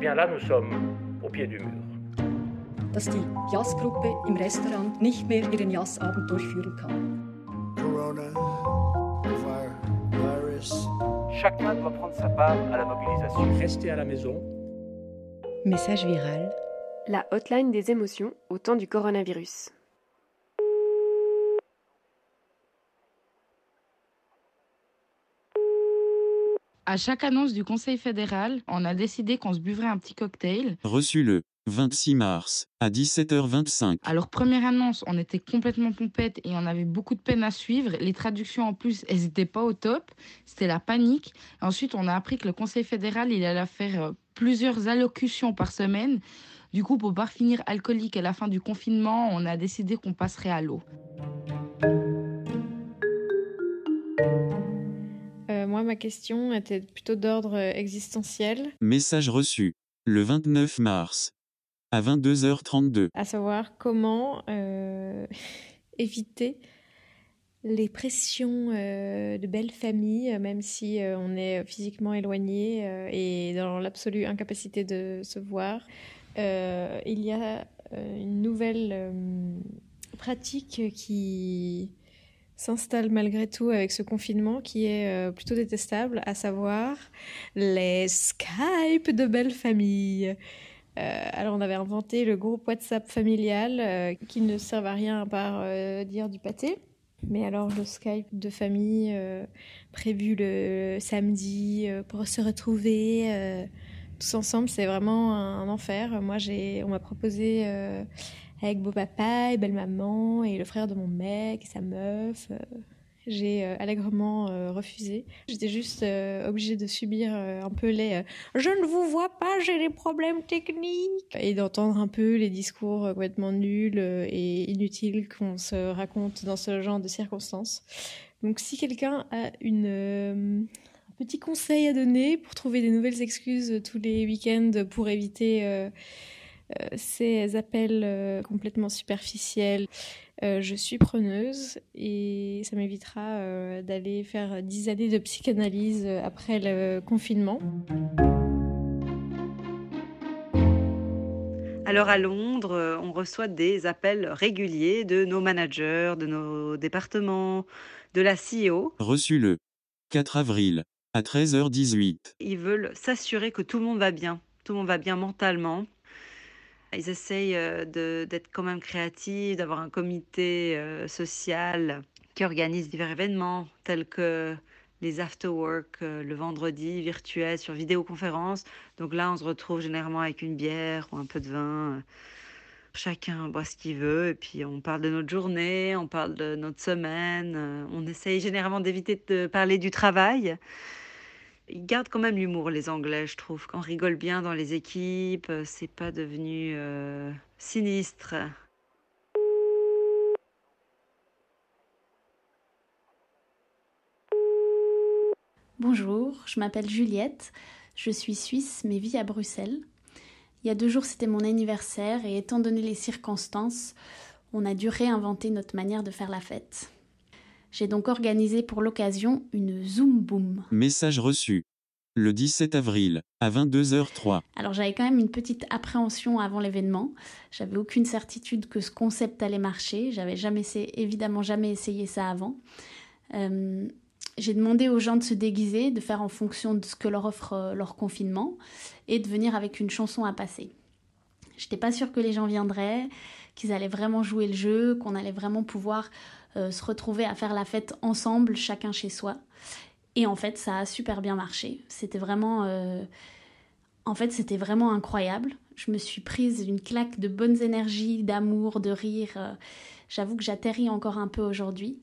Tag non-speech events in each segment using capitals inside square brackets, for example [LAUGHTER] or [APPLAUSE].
bien là, nous sommes au pied du mur. Dass die Jazzgruppe im Restaurant nicht mehr ihren Jazzabend durchführen kann. Corona, virus. Chacun doit prendre sa part à la mobilisation. Restez à la maison. Message viral. La hotline des émotions au temps du coronavirus. À chaque annonce du Conseil fédéral, on a décidé qu'on se buvrait un petit cocktail. Reçu le 26 mars à 17h25. Alors première annonce, on était complètement pompette et on avait beaucoup de peine à suivre. Les traductions en plus, elles n'étaient pas au top. C'était la panique. Ensuite, on a appris que le Conseil fédéral, il allait faire euh, plusieurs allocutions par semaine. Du coup, pour pas finir alcoolique à la fin du confinement, on a décidé qu'on passerait à l'eau. Ma question était plutôt d'ordre euh, existentiel, Message reçu le 29 mars à 22h32. à savoir comment euh, [LAUGHS] éviter les pressions euh, de belles familles, même si euh, on est physiquement éloigné et dans l'absolue incapacité de se voir. Il y a une nouvelle pratique qui s'installe malgré tout avec ce confinement qui est euh, plutôt détestable, à savoir les Skype de belles familles. Euh, alors on avait inventé le groupe WhatsApp familial euh, qui ne sert à rien à part dire du pâté. Mais alors le Skype de famille prévu le samedi pour se retrouver tous ensemble, c'est vraiment un, un enfer. Moi j'ai, on m'a proposé avec beau papa et belle maman et le frère de mon mec et sa meuf. euh, j'ai euh, allègrement euh, refusé. J'étais juste obligée de subir un peu les je ne vous vois pas, j'ai des problèmes techniques et d'entendre un peu les discours complètement nuls et inutiles qu'on se raconte dans ce genre de circonstances. Donc si quelqu'un a une un petit conseil à donner pour trouver des nouvelles excuses tous les week-ends pour éviter ces appels euh, complètement superficiels. Euh, je suis preneuse et ça m'évitera euh, d'aller faire 10 années de psychanalyse euh, après le confinement. Alors à Londres, euh, on reçoit des appels réguliers de nos managers, de nos départements, de la CEO. Reçu le 4 avril à 13h18. Ils veulent s'assurer que tout le monde va bien, tout le monde va bien mentalement. Ils essayent euh, d'être quand même créatifs, d'avoir un comité euh, social qui organise divers événements tels que les after-work euh, le vendredi virtuels sur vidéoconférence. Donc là, on se retrouve généralement avec une bière ou un peu de vin. Chacun boit ce qu'il veut et puis on parle de notre journée, on parle de notre semaine. On essaye généralement d'éviter de parler du travail. Ils gardent quand même l'humour, les Anglais, je trouve. On rigole bien dans les équipes, euh, c'est pas devenu euh, sinistre. Bonjour, je m'appelle Juliette, je suis suisse mais vis à Bruxelles. Il y a deux jours c'était mon anniversaire et étant donné les circonstances, on a dû réinventer notre manière de faire la fête. J'ai donc organisé pour l'occasion une Zoom Boom. Message reçu le 17 avril à 22h03. Alors j'avais quand même une petite appréhension avant l'événement. J'avais aucune certitude que ce concept allait marcher. J'avais jamais évidemment jamais essayé ça avant. Euh, j'ai demandé aux gens de se déguiser, de faire en fonction de ce que leur offre euh, leur confinement et de venir avec une chanson à passer. J'étais pas sûre que les gens viendraient, qu'ils allaient vraiment jouer le jeu, qu'on allait vraiment pouvoir euh, se retrouver à faire la fête ensemble, chacun chez soi. Et en fait, ça a super bien marché. C'était vraiment, euh, en fait, c'était vraiment incroyable. Je me suis prise une claque de bonnes énergies, d'amour, de rire. Euh, J'avoue que j'atterris encore un peu aujourd'hui.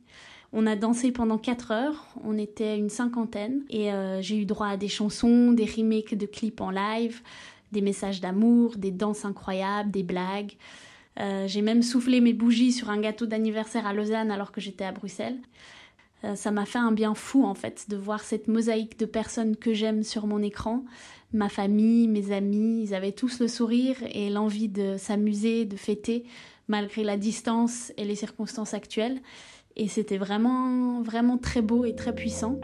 On a dansé pendant 4 heures, on était une cinquantaine et j'ai eu droit à des chansons, des remakes de clips en live, des messages d'amour, des danses incroyables, des blagues. Euh, j'ai même soufflé mes bougies sur un gâteau d'anniversaire à Lausanne alors que j'étais à Bruxelles. Euh, ça m'a fait un bien fou en fait de voir cette mosaïque de personnes que j'aime sur mon écran. Ma famille, mes amis, ils avaient tous le sourire et l'envie de s'amuser, de fêter malgré la distance et les circonstances actuelles. Et c'était vraiment, vraiment très beau et très puissant.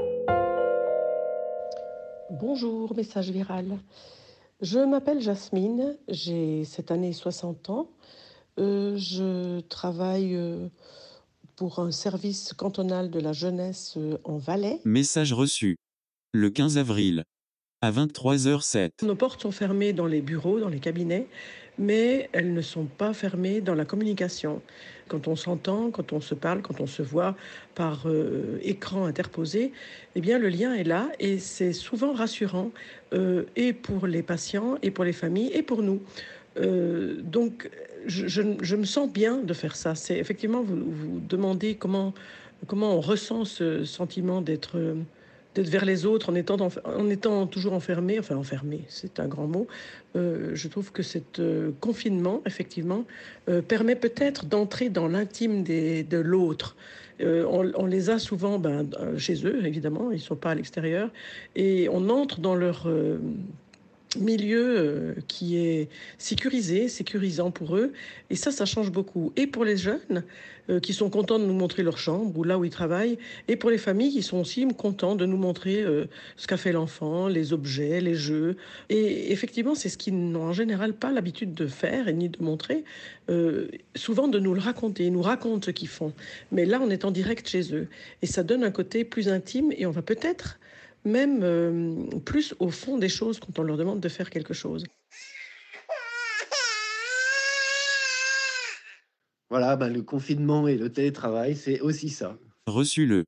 Bonjour, message viral. Je m'appelle Jasmine, j'ai cette année 60 ans. Euh, je travaille euh, pour un service cantonal de la jeunesse euh, en Valais. Message reçu. Le 15 avril. À 23h07. Nos portes sont fermées dans les bureaux, dans les cabinets, mais elles ne sont pas fermées dans la communication. Quand on s'entend, quand on se parle, quand on se voit par euh, écran interposé, eh bien le lien est là et c'est souvent rassurant euh, et pour les patients et pour les familles et pour nous. Euh, donc je, me sens bien de faire ça. C'est effectivement vous vous demandez comment comment on ressent ce sentiment d'être d'être vers les autres en étant, en étant toujours enfermé, enfin enfermé, c'est un grand mot. Euh, je trouve que cet euh, confinement, effectivement, permet peut-être d'entrer dans l'intime de l'autre. On, les a souvent ben, chez eux, évidemment, ils ne sont pas à l'extérieur, et on entre dans leur milieu euh, qui est sécurisé, sécurisant pour eux. Et ça, ça change beaucoup. Et pour les jeunes euh, qui sont contents de nous montrer leur chambre ou là où ils travaillent, et pour les familles qui sont aussi contents de nous montrer euh, ce qu'a fait l'enfant, les objets, les jeux. Et effectivement, c'est ce qu'ils n'ont en général pas l'habitude de faire et ni de montrer. Souvent de nous le raconter. Ils nous racontent ce qu'ils font. Mais là, on est en direct chez eux. Et ça donne un côté plus intime et on va peut-être même euh, plus au fond des choses quand on leur demande de faire quelque chose. Voilà, ben le confinement et le télétravail, c'est aussi ça. Reçu le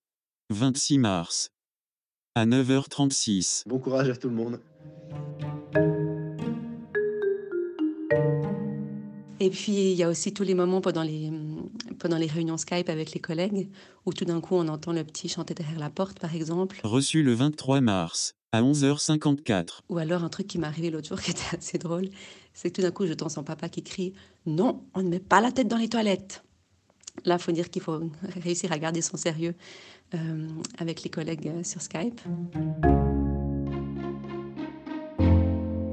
26 mars à 9h36. Bon courage à tout le monde. Et puis, il y a aussi tous les moments pendant les, pendant les réunions Skype avec les collègues où tout d'un coup on entend le petit chanter derrière la porte, par exemple. Reçu le 23 mars à 11h54. Ou alors un truc qui m'est arrivé l'autre jour [LAUGHS] qui était assez drôle, c'est que tout d'un coup j'entends son papa qui crie Non, on ne met pas la tête dans les toilettes. Là, il faut dire qu'il faut [LAUGHS] réussir à garder son sérieux euh, avec les collègues euh, sur Skype.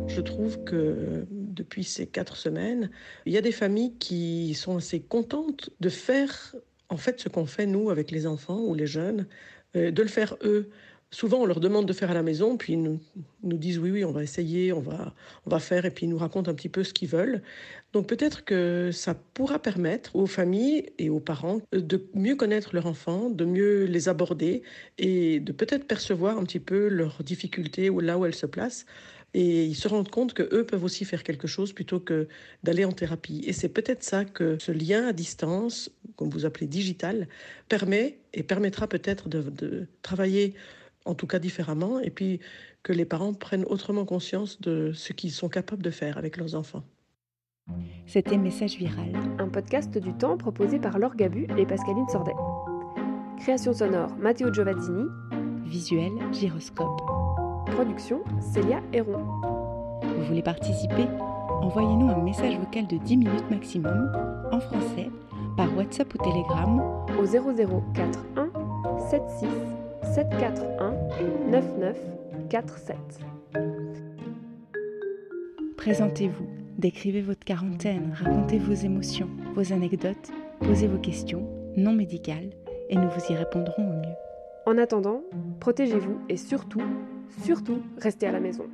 Je trouve que depuis ces quatre semaines, il y a des familles qui sont assez contentes de faire en fait ce qu'on fait nous avec les enfants ou les jeunes, euh, de le faire eux. Souvent, on leur demande de faire à la maison, puis ils nous, nous disent oui, oui, on va essayer, on va, on va faire, et puis ils nous racontent un petit peu ce qu'ils veulent. Donc peut-être que ça pourra permettre aux familles et aux parents de mieux connaître leurs enfants, de mieux les aborder et de peut-être percevoir un petit peu leurs difficultés ou là où elles se placent et ils se rendent compte que eux peuvent aussi faire quelque chose plutôt que d'aller en thérapie. Et c'est peut-être ça que ce lien à distance, comme vous appelez digital, permet et permettra peut-être de, de, travailler en tout cas différemment, et puis que les parents prennent autrement conscience de ce qu'ils sont capables de faire avec leurs enfants. C'était Message Viral, un podcast du temps proposé par Laure Gabu et Pascaline Sordet. Création sonore Matteo Giovazzini. Visuel Gyroscope. Production Célia Héron. Vous voulez participer? Envoyez-nous un message vocal de 10 minutes maximum en français par WhatsApp ou Telegram au 0041 76 741 9947. Présentez-vous, décrivez votre quarantaine, racontez vos émotions, vos anecdotes, posez vos questions non médicales et nous vous y répondrons au mieux. En attendant, protégez-vous et surtout, surtout, restez à la maison.